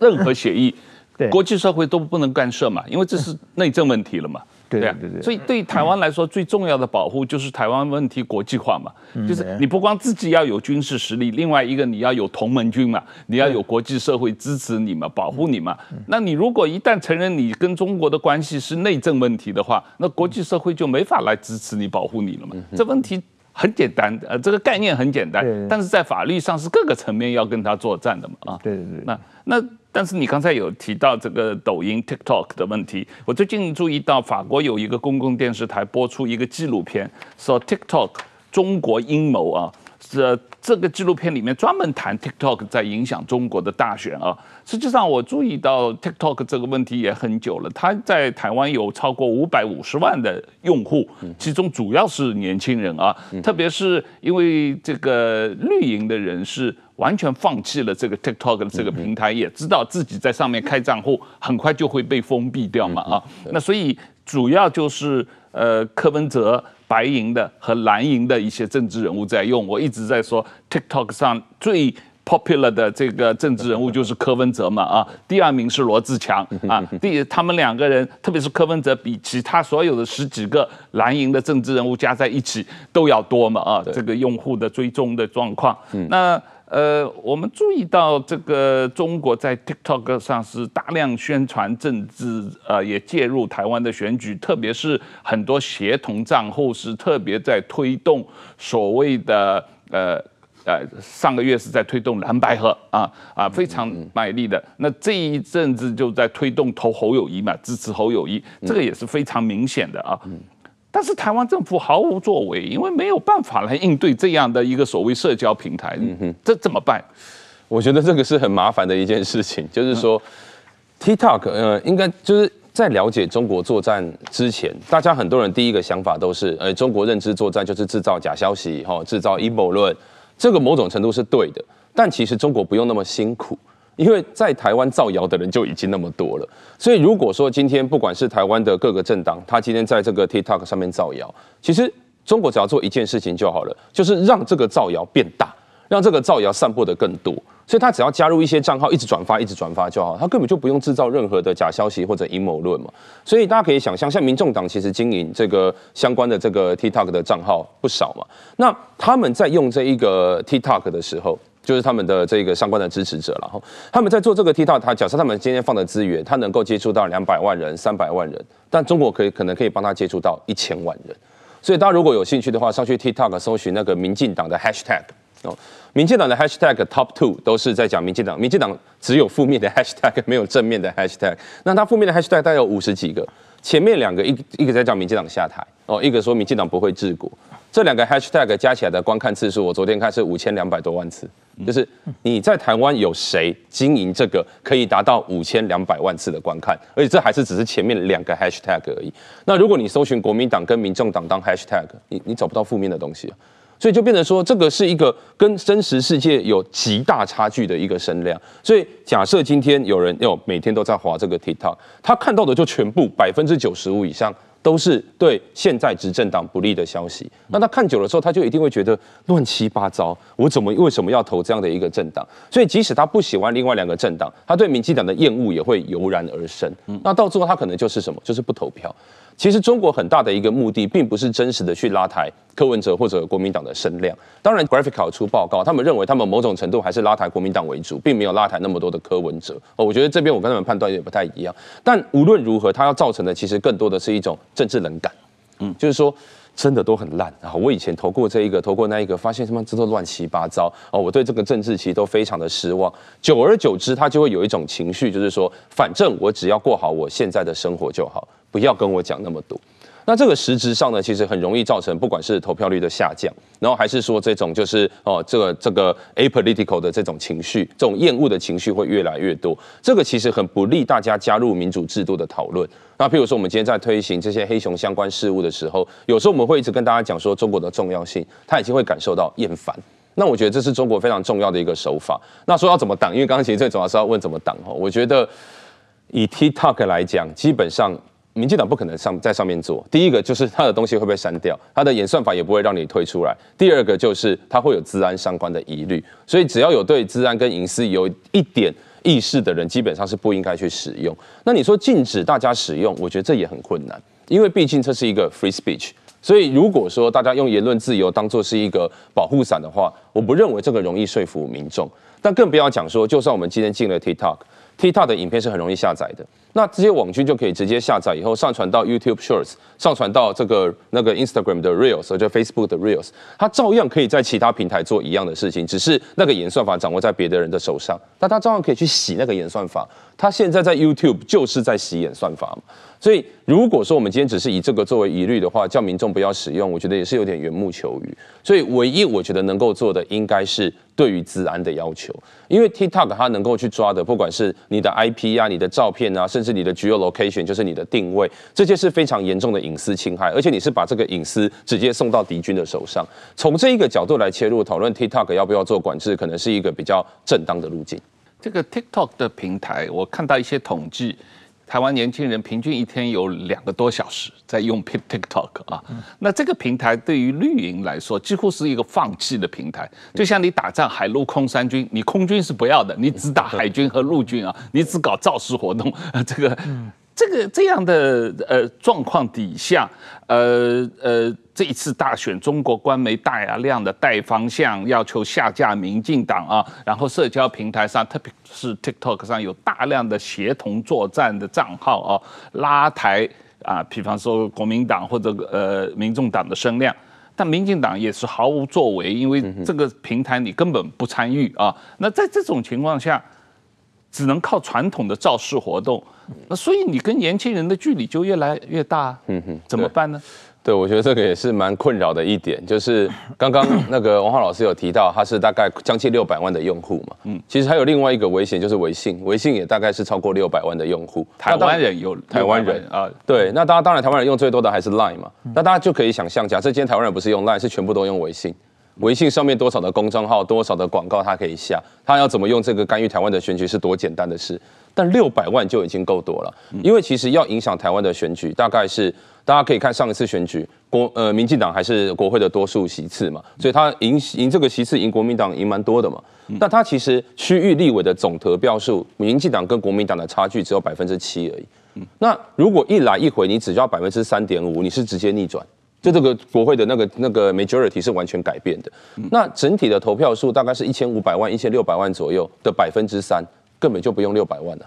任何协议，对，国际社会都不能干涉嘛，因为这是内政问题了嘛。对对对，所以对台湾来说，最重要的保护就是台湾问题国际化嘛，就是你不光自己要有军事实力，另外一个你要有同盟军嘛，你要有国际社会支持你嘛，保护你嘛。那你如果一旦承认你跟中国的关系是内政问题的话，那国际社会就没法来支持你、保护你了嘛。这问题很简单，呃，这个概念很简单，但是在法律上是各个层面要跟他作战的嘛。啊，对对对，那那。但是你刚才有提到这个抖音 TikTok 的问题，我最近注意到法国有一个公共电视台播出一个纪录片，说 TikTok 中国阴谋啊，这这个纪录片里面专门谈 TikTok 在影响中国的大选啊。实际上我注意到 TikTok 这个问题也很久了，它在台湾有超过五百五十万的用户，其中主要是年轻人啊，特别是因为这个绿营的人士。完全放弃了这个 TikTok 的这个平台，也知道自己在上面开账户很快就会被封闭掉嘛啊，那所以主要就是呃柯文哲白银的和蓝银的一些政治人物在用。我一直在说 TikTok 上最 popular 的这个政治人物就是柯文哲嘛啊，第二名是罗志强啊，第他们两个人，特别是柯文哲，比其他所有的十几个蓝营的政治人物加在一起都要多嘛啊，这个用户的追踪的状况。那呃，我们注意到这个中国在 TikTok 上是大量宣传政治，呃，也介入台湾的选举，特别是很多协同账户是特别在推动所谓的呃。呃，上个月是在推动蓝白合啊啊，非常卖力的。那这一阵子就在推动投侯友谊嘛，支持侯友谊，这个也是非常明显的啊。但是台湾政府毫无作为，因为没有办法来应对这样的一个所谓社交平台，这怎么办？我觉得这个是很麻烦的一件事情，就是说，TikTok，呃，应该就是在了解中国作战之前，大家很多人第一个想法都是，呃，中国认知作战就是制造假消息，哈，制造阴谋论。这个某种程度是对的，但其实中国不用那么辛苦，因为在台湾造谣的人就已经那么多了。所以如果说今天不管是台湾的各个政党，他今天在这个 TikTok 上面造谣，其实中国只要做一件事情就好了，就是让这个造谣变大，让这个造谣散播的更多。所以他只要加入一些账号，一直转发，一直转发就好，他根本就不用制造任何的假消息或者阴谋论嘛。所以大家可以想象，像民众党其实经营这个相关的这个 TikTok 的账号不少嘛。那他们在用这一个 TikTok 的时候，就是他们的这个相关的支持者，然后他们在做这个 TikTok，他假设他们今天放的资源，他能够接触到两百万人、三百万人，但中国可以可能可以帮他接触到一千万人。所以大家如果有兴趣的话，上去 TikTok 搜寻那个民进党的 Hashtag 哦。民进党的 hashtag top two 都是在讲民进党，民进党只有负面的 hashtag，没有正面的 hashtag。那它负面的 hashtag 大概有五十几个，前面两个一一个在讲民进党下台哦，一个说民进党不会治国。这两个 hashtag 加起来的观看次数，我昨天看是五千两百多万次。就是你在台湾有谁经营这个可以达到五千两百万次的观看，而且这还是只是前面两个 hashtag 而已。那如果你搜寻国民党跟民众党当 hashtag，你你找不到负面的东西。所以就变成说，这个是一个跟真实世界有极大差距的一个声量。所以假设今天有人要每天都在滑这个 TikTok，他看到的就全部百分之九十五以上都是对现在执政党不利的消息。那他看久了之后，他就一定会觉得乱七八糟。我怎么为什么要投这样的一个政党？所以即使他不喜欢另外两个政党，他对民进党的厌恶也会油然而生。那到最后他可能就是什么？就是不投票。其实中国很大的一个目的，并不是真实的去拉抬柯文哲或者国民党的声量。当然，Graphical 出报告，他们认为他们某种程度还是拉抬国民党为主，并没有拉抬那么多的柯文哲。哦，我觉得这边我跟他们判断也不太一样。但无论如何，它要造成的其实更多的是一种政治冷感。嗯，就是说真的都很烂。然后我以前投过这一个，投过那一个，发现他妈这都乱七八糟。哦，我对这个政治其实都非常的失望。久而久之，他就会有一种情绪，就是说，反正我只要过好我现在的生活就好。不要跟我讲那么多，那这个实质上呢，其实很容易造成不管是投票率的下降，然后还是说这种就是哦这个这个 apolitical 的这种情绪，这种厌恶的情绪会越来越多。这个其实很不利大家加入民主制度的讨论。那譬如说我们今天在推行这些黑熊相关事务的时候，有时候我们会一直跟大家讲说中国的重要性，他已经会感受到厌烦。那我觉得这是中国非常重要的一个手法。那说要怎么挡？因为刚刚其实最主要是要问怎么挡哦。我觉得以 TikTok 来讲，基本上。民进党不可能上在上面做。第一个就是他的东西会被删掉，他的演算法也不会让你推出来。第二个就是他会有资安相关的疑虑，所以只要有对资安跟隐私有一点意识的人，基本上是不应该去使用。那你说禁止大家使用，我觉得这也很困难，因为毕竟这是一个 free speech。所以如果说大家用言论自由当做是一个保护伞的话，我不认为这个容易说服民众。但更不要讲说，就算我们今天进了 TikTok，TikTok 的影片是很容易下载的。那这些网军就可以直接下载以后上传到 YouTube Shorts，上传到这个那个 Instagram 的 Reels，或者 Facebook 的 Reels，它照样可以在其他平台做一样的事情，只是那个演算法掌握在别的人的手上，但他照样可以去洗那个演算法。他现在在 YouTube 就是在洗演算法嘛。所以如果说我们今天只是以这个作为疑虑的话，叫民众不要使用，我觉得也是有点缘木求鱼。所以唯一我觉得能够做的，应该是对于治安的要求，因为 TikTok 它能够去抓的，不管是你的 IP 啊、你的照片啊，甚是你的 geolocation 就是你的定位，这些是非常严重的隐私侵害，而且你是把这个隐私直接送到敌军的手上。从这一个角度来切入讨论 TikTok 要不要做管制，可能是一个比较正当的路径。这个 TikTok 的平台，我看到一些统计，台湾年轻人平均一天有两个多小时在用 TikTok 啊，那这个平台对于绿营来说几乎是一个放弃的平台，就像你打仗海陆空三军，你空军是不要的，你只打海军和陆军啊，你只搞造势活动，这个。这个这样的呃状况底下，呃呃，这一次大选，中国官媒大量的带方向，要求下架民进党啊，然后社交平台上，特别是 TikTok 上有大量的协同作战的账号啊，拉抬啊，比方说国民党或者呃民众党的声量，但民进党也是毫无作为，因为这个平台你根本不参与啊。那在这种情况下，只能靠传统的造势活动。那所以你跟年轻人的距离就越来越大，嗯哼，怎么办呢？对，我觉得这个也是蛮困扰的一点，就是刚刚那个王浩老师有提到，他是大概将近六百万的用户嘛，嗯，其实还有另外一个危险就是微信，微信也大概是超过六百万的用户，台湾人有台湾人。啊，对，那大家当然台湾人用最多的还是 Line 嘛，那大家就可以想象，假设今天台湾人不是用 Line，是全部都用微信。微信上面多少的公众号，多少的广告，他可以下，他要怎么用这个干预台湾的选举是多简单的事，但六百万就已经够多了，因为其实要影响台湾的选举，大概是大家可以看上一次选举，国呃民进党还是国会的多数席次嘛，所以他赢赢这个席次赢国民党赢蛮多的嘛，但他其实区域立委的总得票数，民进党跟国民党的差距只有百分之七而已，那如果一来一回你只要百分之三点五，你是直接逆转。就这个国会的那个那个 majority 是完全改变的，那整体的投票数大概是一千五百万、一千六百万左右的百分之三，根本就不用六百万了。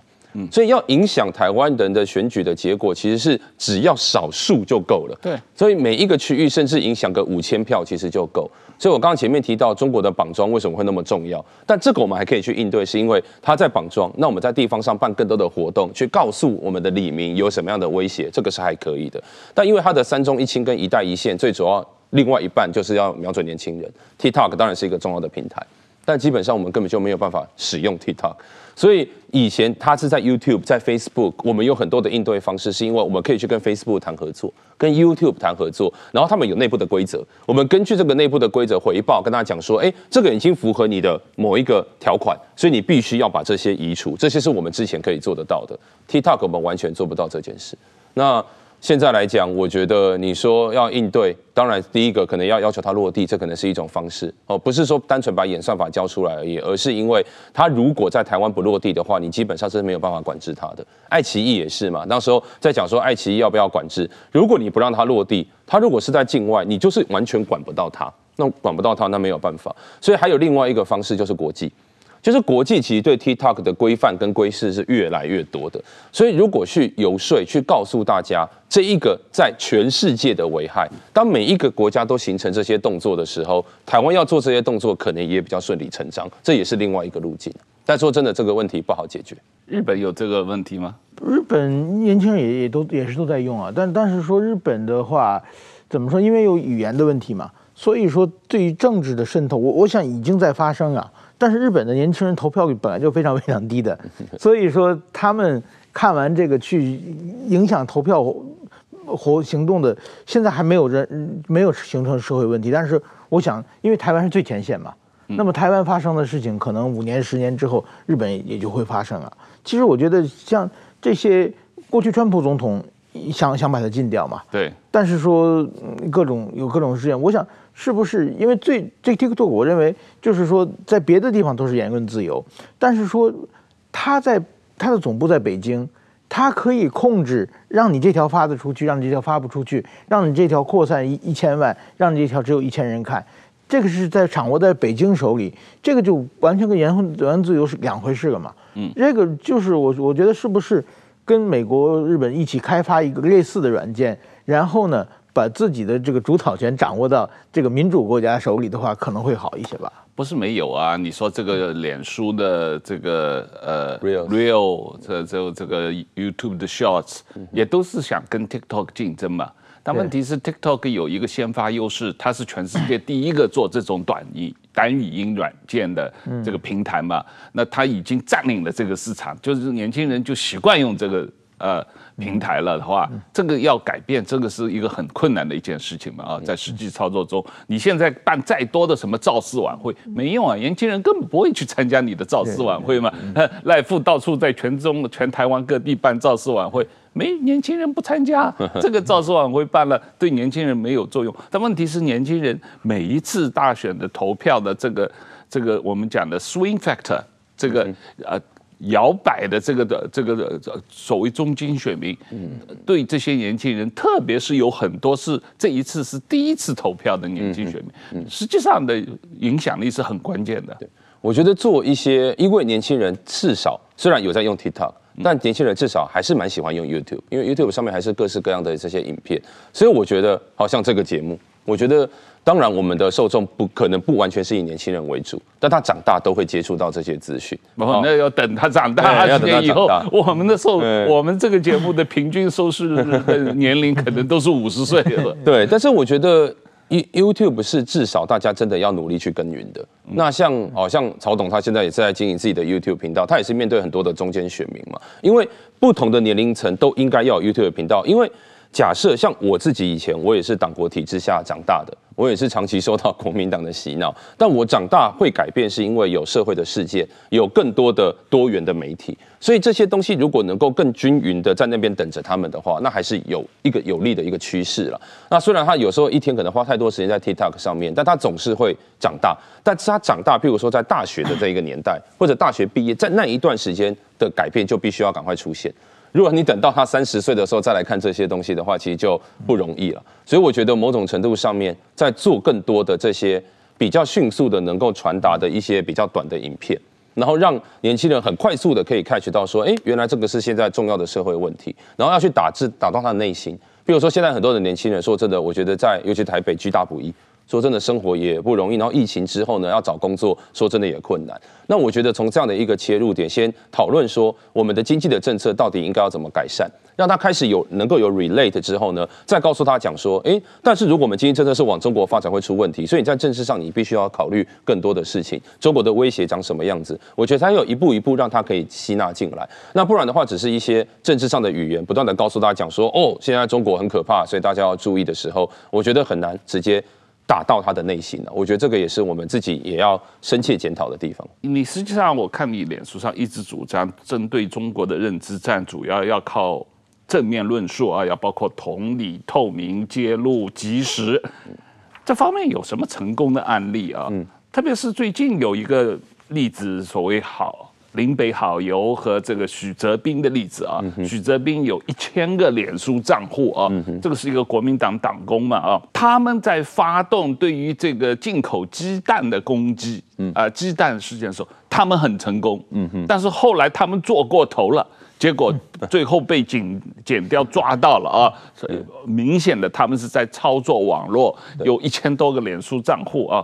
所以要影响台湾人的选举的结果，其实是只要少数就够了。对，所以每一个区域甚至影响个五千票，其实就够。所以我刚刚前面提到中国的绑桩为什么会那么重要，但这个我们还可以去应对，是因为他在绑桩，那我们在地方上办更多的活动，去告诉我们的李明有什么样的威胁，这个是还可以的。但因为他的三中一轻跟一带一线，最主要另外一半就是要瞄准年轻人，TikTok 当然是一个重要的平台，但基本上我们根本就没有办法使用 TikTok。所以以前他是在 YouTube，在 Facebook，我们有很多的应对方式，是因为我们可以去跟 Facebook 谈合作，跟 YouTube 谈合作，然后他们有内部的规则，我们根据这个内部的规则回报，跟大家讲说，哎，这个已经符合你的某一个条款，所以你必须要把这些移除，这些是我们之前可以做得到的。TikTok 我们完全做不到这件事。那现在来讲，我觉得你说要应对，当然第一个可能要要求它落地，这可能是一种方式哦，不是说单纯把演算法交出来而已，而是因为它如果在台湾不落地的话，你基本上是没有办法管制它的。爱奇艺也是嘛，那时候在讲说爱奇艺要不要管制，如果你不让它落地，它如果是在境外，你就是完全管不到它，那管不到它，那没有办法。所以还有另外一个方式就是国际。就是国际其实对 TikTok 的规范跟规制是越来越多的，所以如果去游说、去告诉大家这一个在全世界的危害，当每一个国家都形成这些动作的时候，台湾要做这些动作可能也比较顺理成章，这也是另外一个路径。但说真的，这个问题不好解决。日本有这个问题吗？日本年轻人也也都也是都在用啊，但但是说日本的话，怎么说？因为有语言的问题嘛，所以说对于政治的渗透，我我想已经在发生啊。但是日本的年轻人投票率本来就非常非常低的，所以说他们看完这个去影响投票活行动的，现在还没有人没有形成社会问题。但是我想，因为台湾是最前线嘛，那么台湾发生的事情，可能五年十年之后，日本也就会发生了。其实我觉得像这些过去川普总统想想把它禁掉嘛，对，但是说各种有各种事件，我想。是不是因为最这 TikTok，我认为就是说，在别的地方都是言论自由，但是说他在他的总部在北京，他可以控制让你这条发的出去，让你这条发不出去，让你这条扩散一一千万，让你这条只有一千人看，这个是在掌握在北京手里，这个就完全跟言论自由是两回事了嘛。嗯，这个就是我我觉得是不是跟美国、日本一起开发一个类似的软件，然后呢，把自己的这个主导权掌握到这个民主国家手里的话，可能会好一些吧？不是没有啊，你说这个脸书的这个呃 Real 这这这个 YouTube 的 Shorts 也都是想跟 TikTok 竞争嘛。但问题是 TikTok 有一个先发优势，它是全世界第一个做这种短语单语音软件的这个平台嘛。那它已经占领了这个市场，就是年轻人就习惯用这个。呃平台了的话，这个要改变，这个是一个很困难的一件事情嘛啊，在实际操作中，你现在办再多的什么造势晚会没用啊，年轻人根本不会去参加你的造势晚会嘛。赖富到处在全中全台湾各地办造势晚会，没年轻人不参加，这个造势晚会办了对年轻人没有作用。但问题是，年轻人每一次大选的投票的这个这个我们讲的 swing factor，这个呃。摇摆的这个的这个的所谓中间选民，对这些年轻人，特别是有很多是这一次是第一次投票的年轻选民，实际上的影响力是很关键的。对，我觉得做一些，因为年轻人至少虽然有在用 TikTok，但年轻人至少还是蛮喜欢用 YouTube，因为 YouTube 上面还是各式各样的这些影片，所以我觉得好像这个节目，我觉得。当然，我们的受众不可能不完全是以年轻人为主，但他长大都会接触到这些资讯。哦，那要等他长大，二十年以后，我们的受，我们这个节目的平均收视的年龄可能都是五十岁了。对，但是我觉得 YouTube 是至少大家真的要努力去耕耘的。那像好像曹董他现在也是在经营自己的 YouTube 频道，他也是面对很多的中间选民嘛，因为不同的年龄层都应该要有 YouTube 频道，因为。假设像我自己以前，我也是党国体制下长大的，我也是长期受到国民党的洗脑。但我长大会改变，是因为有社会的事件，有更多的多元的媒体。所以这些东西如果能够更均匀的在那边等着他们的话，那还是有一个有利的一个趋势了。那虽然他有时候一天可能花太多时间在 TikTok 上面，但他总是会长大。但是他长大，譬如说在大学的这一个年代，或者大学毕业，在那一段时间的改变就必须要赶快出现。如果你等到他三十岁的时候再来看这些东西的话，其实就不容易了。所以我觉得某种程度上面，在做更多的这些比较迅速的能够传达的一些比较短的影片，然后让年轻人很快速的可以 catch 到说，哎，原来这个是现在重要的社会问题，然后要去打字打动他的内心。比如说现在很多的年轻人，说真的，我觉得在尤其台北居大不易。说真的，生活也不容易。然后疫情之后呢，要找工作，说真的也困难。那我觉得从这样的一个切入点，先讨论说我们的经济的政策到底应该要怎么改善，让他开始有能够有 relate 之后呢，再告诉他讲说，诶，但是如果我们经济政策是往中国发展会出问题，所以你在政治上你必须要考虑更多的事情。中国的威胁长什么样子？我觉得他要一步一步让他可以吸纳进来。那不然的话，只是一些政治上的语言，不断的告诉大家讲说，哦，现在中国很可怕，所以大家要注意的时候，我觉得很难直接。打到他的内心了，我觉得这个也是我们自己也要深切检讨的地方。你实际上，我看你脸书上一直主张针对中国的认知战，主要要靠正面论述啊，要包括同理、透明、揭露、及时。这方面有什么成功的案例啊？嗯，特别是最近有一个例子，所谓好。林北好游和这个许哲斌的例子啊，许哲斌有一千个脸书账户啊，这个是一个国民党党工嘛啊，他们在发动对于这个进口鸡蛋的攻击，啊鸡蛋事件的时候，他们很成功，但是后来他们做过头了，结果最后被警检调抓到了啊，所以明显的他们是在操作网络，有一千多个脸书账户啊。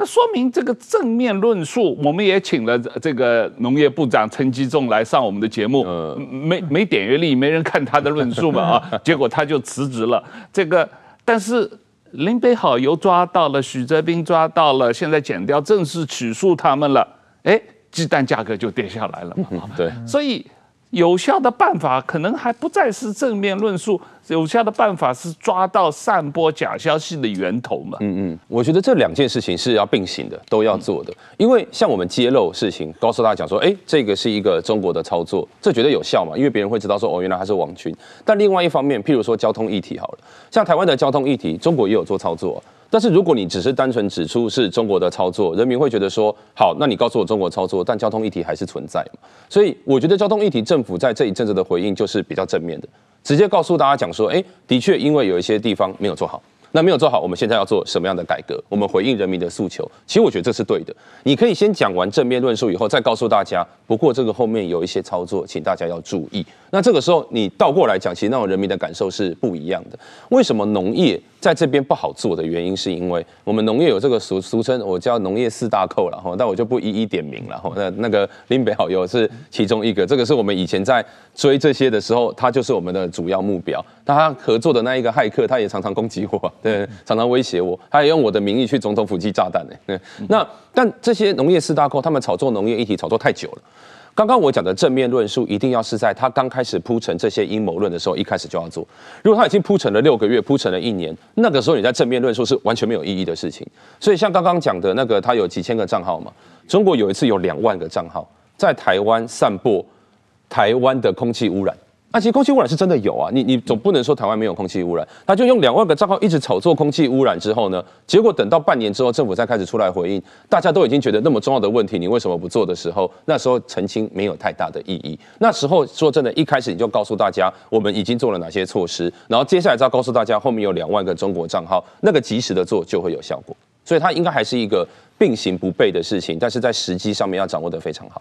那说明这个正面论述，我们也请了这个农业部长陈吉仲来上我们的节目，没没点阅率，没人看他的论述嘛啊，结果他就辞职了。这个，但是林北好油抓到了，许哲斌抓到了，现在减掉正式起诉他们了，哎，鸡蛋价格就跌下来了嘛。对，所以。有效的办法可能还不再是正面论述，有效的办法是抓到散播假消息的源头嘛。嗯嗯，我觉得这两件事情是要并行的，都要做的。因为像我们揭露事情，告诉大家讲说，哎，这个是一个中国的操作，这绝对有效嘛，因为别人会知道说，哦，原来他是网军。但另外一方面，譬如说交通议题好了，像台湾的交通议题，中国也有做操作。但是如果你只是单纯指出是中国的操作，人民会觉得说好，那你告诉我中国操作，但交通议题还是存在嘛？所以我觉得交通议题政府在这一阵子的回应就是比较正面的，直接告诉大家讲说，哎，的确因为有一些地方没有做好。那没有做好，我们现在要做什么样的改革？我们回应人民的诉求。其实我觉得这是对的。你可以先讲完正面论述以后，再告诉大家，不过这个后面有一些操作，请大家要注意。那这个时候你倒过来讲，其实那种人民的感受是不一样的。为什么农业在这边不好做的原因，是因为我们农业有这个俗俗称，我叫农业四大寇了哈，但我就不一一点名了哈。那那个林北好友是其中一个，这个是我们以前在追这些的时候，他就是我们的主要目标。他合作的那一个骇客，他也常常攻击我，对，常常威胁我，他也用我的名义去总统府寄炸弹呢。那但这些农业四大寇，他们炒作农业议题炒作太久了。刚刚我讲的正面论述，一定要是在他刚开始铺陈这些阴谋论的时候，一开始就要做。如果他已经铺陈了六个月，铺陈了一年，那个时候你在正面论述是完全没有意义的事情。所以像刚刚讲的那个，他有几千个账号嘛，中国有一次有两万个账号在台湾散播台湾的空气污染。那、啊、其实空气污染是真的有啊，你你总不能说台湾没有空气污染，他就用两万个账号一直炒作空气污染之后呢，结果等到半年之后，政府才开始出来回应，大家都已经觉得那么重要的问题，你为什么不做的时候，那时候澄清没有太大的意义。那时候说真的，一开始你就告诉大家我们已经做了哪些措施，然后接下来再告诉大家后面有两万个中国账号，那个及时的做就会有效果。所以它应该还是一个并行不悖的事情，但是在时机上面要掌握得非常好。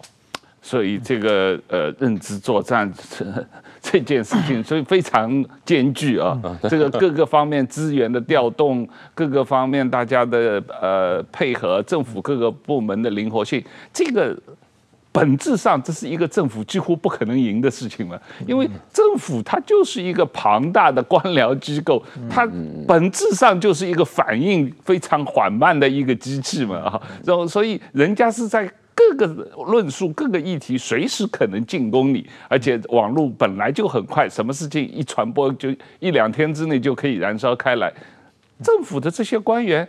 所以这个呃认知作战这 这件事情，所以非常艰巨啊。这个各个方面资源的调动，各个方面大家的呃配合，政府各个部门的灵活性，这个本质上这是一个政府几乎不可能赢的事情了。因为政府它就是一个庞大的官僚机构，它本质上就是一个反应非常缓慢的一个机器嘛啊。然后所以人家是在。各个论述、各个议题，随时可能进攻你，而且网络本来就很快，什么事情一传播，就一两天之内就可以燃烧开来。政府的这些官员，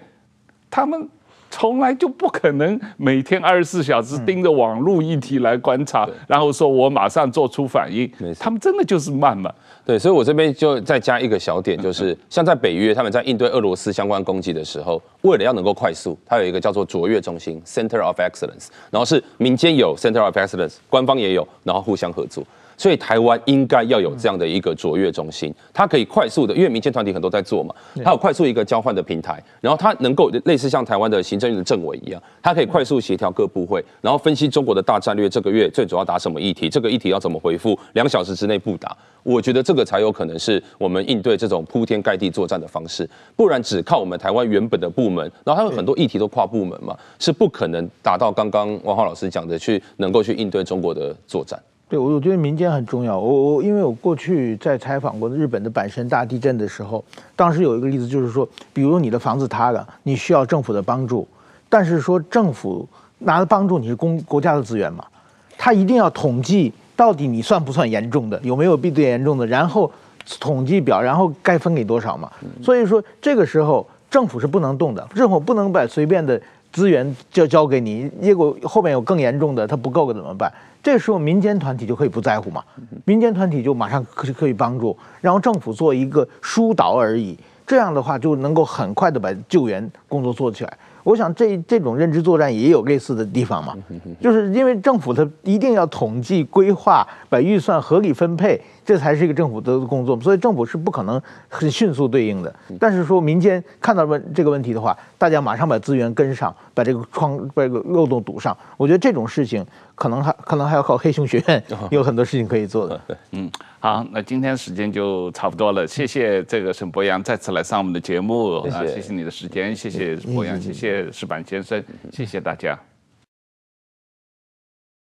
他们从来就不可能每天二十四小时盯着网络议题来观察，然后说我马上做出反应。他们真的就是慢嘛。对，所以我这边就再加一个小点，就是 像在北约，他们在应对俄罗斯相关攻击的时候，为了要能够快速，它有一个叫做卓越中心 （Center of Excellence），然后是民间有 Center of Excellence，官方也有，然后互相合作。所以台湾应该要有这样的一个卓越中心，它可以快速的，因为民间团体很多在做嘛，它有快速一个交换的平台，然后它能够类似像台湾的行政院的政委一样，它可以快速协调各部会，然后分析中国的大战略，这个月最主要打什么议题，这个议题要怎么回复，两小时之内不打，我觉得这个才有可能是我们应对这种铺天盖地作战的方式，不然只靠我们台湾原本的部门，然后还有很多议题都跨部门嘛，是不可能达到刚刚王浩老师讲的去能够去应对中国的作战。对，我我觉得民间很重要。我我因为我过去在采访过日本的阪神大地震的时候，当时有一个例子，就是说，比如你的房子塌了，你需要政府的帮助，但是说政府拿的帮助你是公国家的资源嘛，他一定要统计到底你算不算严重的，有没有比对严重的，然后统计表，然后该分给多少嘛。所以说这个时候政府是不能动的，政府不能把随便的资源就交给你，结果后面有更严重的，它不够了怎么办？这时候民间团体就可以不在乎嘛，民间团体就马上可可以帮助，然后政府做一个疏导而已，这样的话就能够很快的把救援工作做起来。我想这这种认知作战也有类似的地方嘛，就是因为政府它一定要统计规划，把预算合理分配，这才是一个政府的工作，所以政府是不可能很迅速对应的。但是说民间看到问这个问题的话，大家马上把资源跟上，把这个窗把这个漏洞堵上。我觉得这种事情可能还可能还要靠黑熊学院有很多事情可以做的。嗯，好，那今天时间就差不多了，谢谢这个沈博洋再次来上我们的节目啊，谢谢你的时间，谢谢博洋，谢谢石板先生，谢谢大家。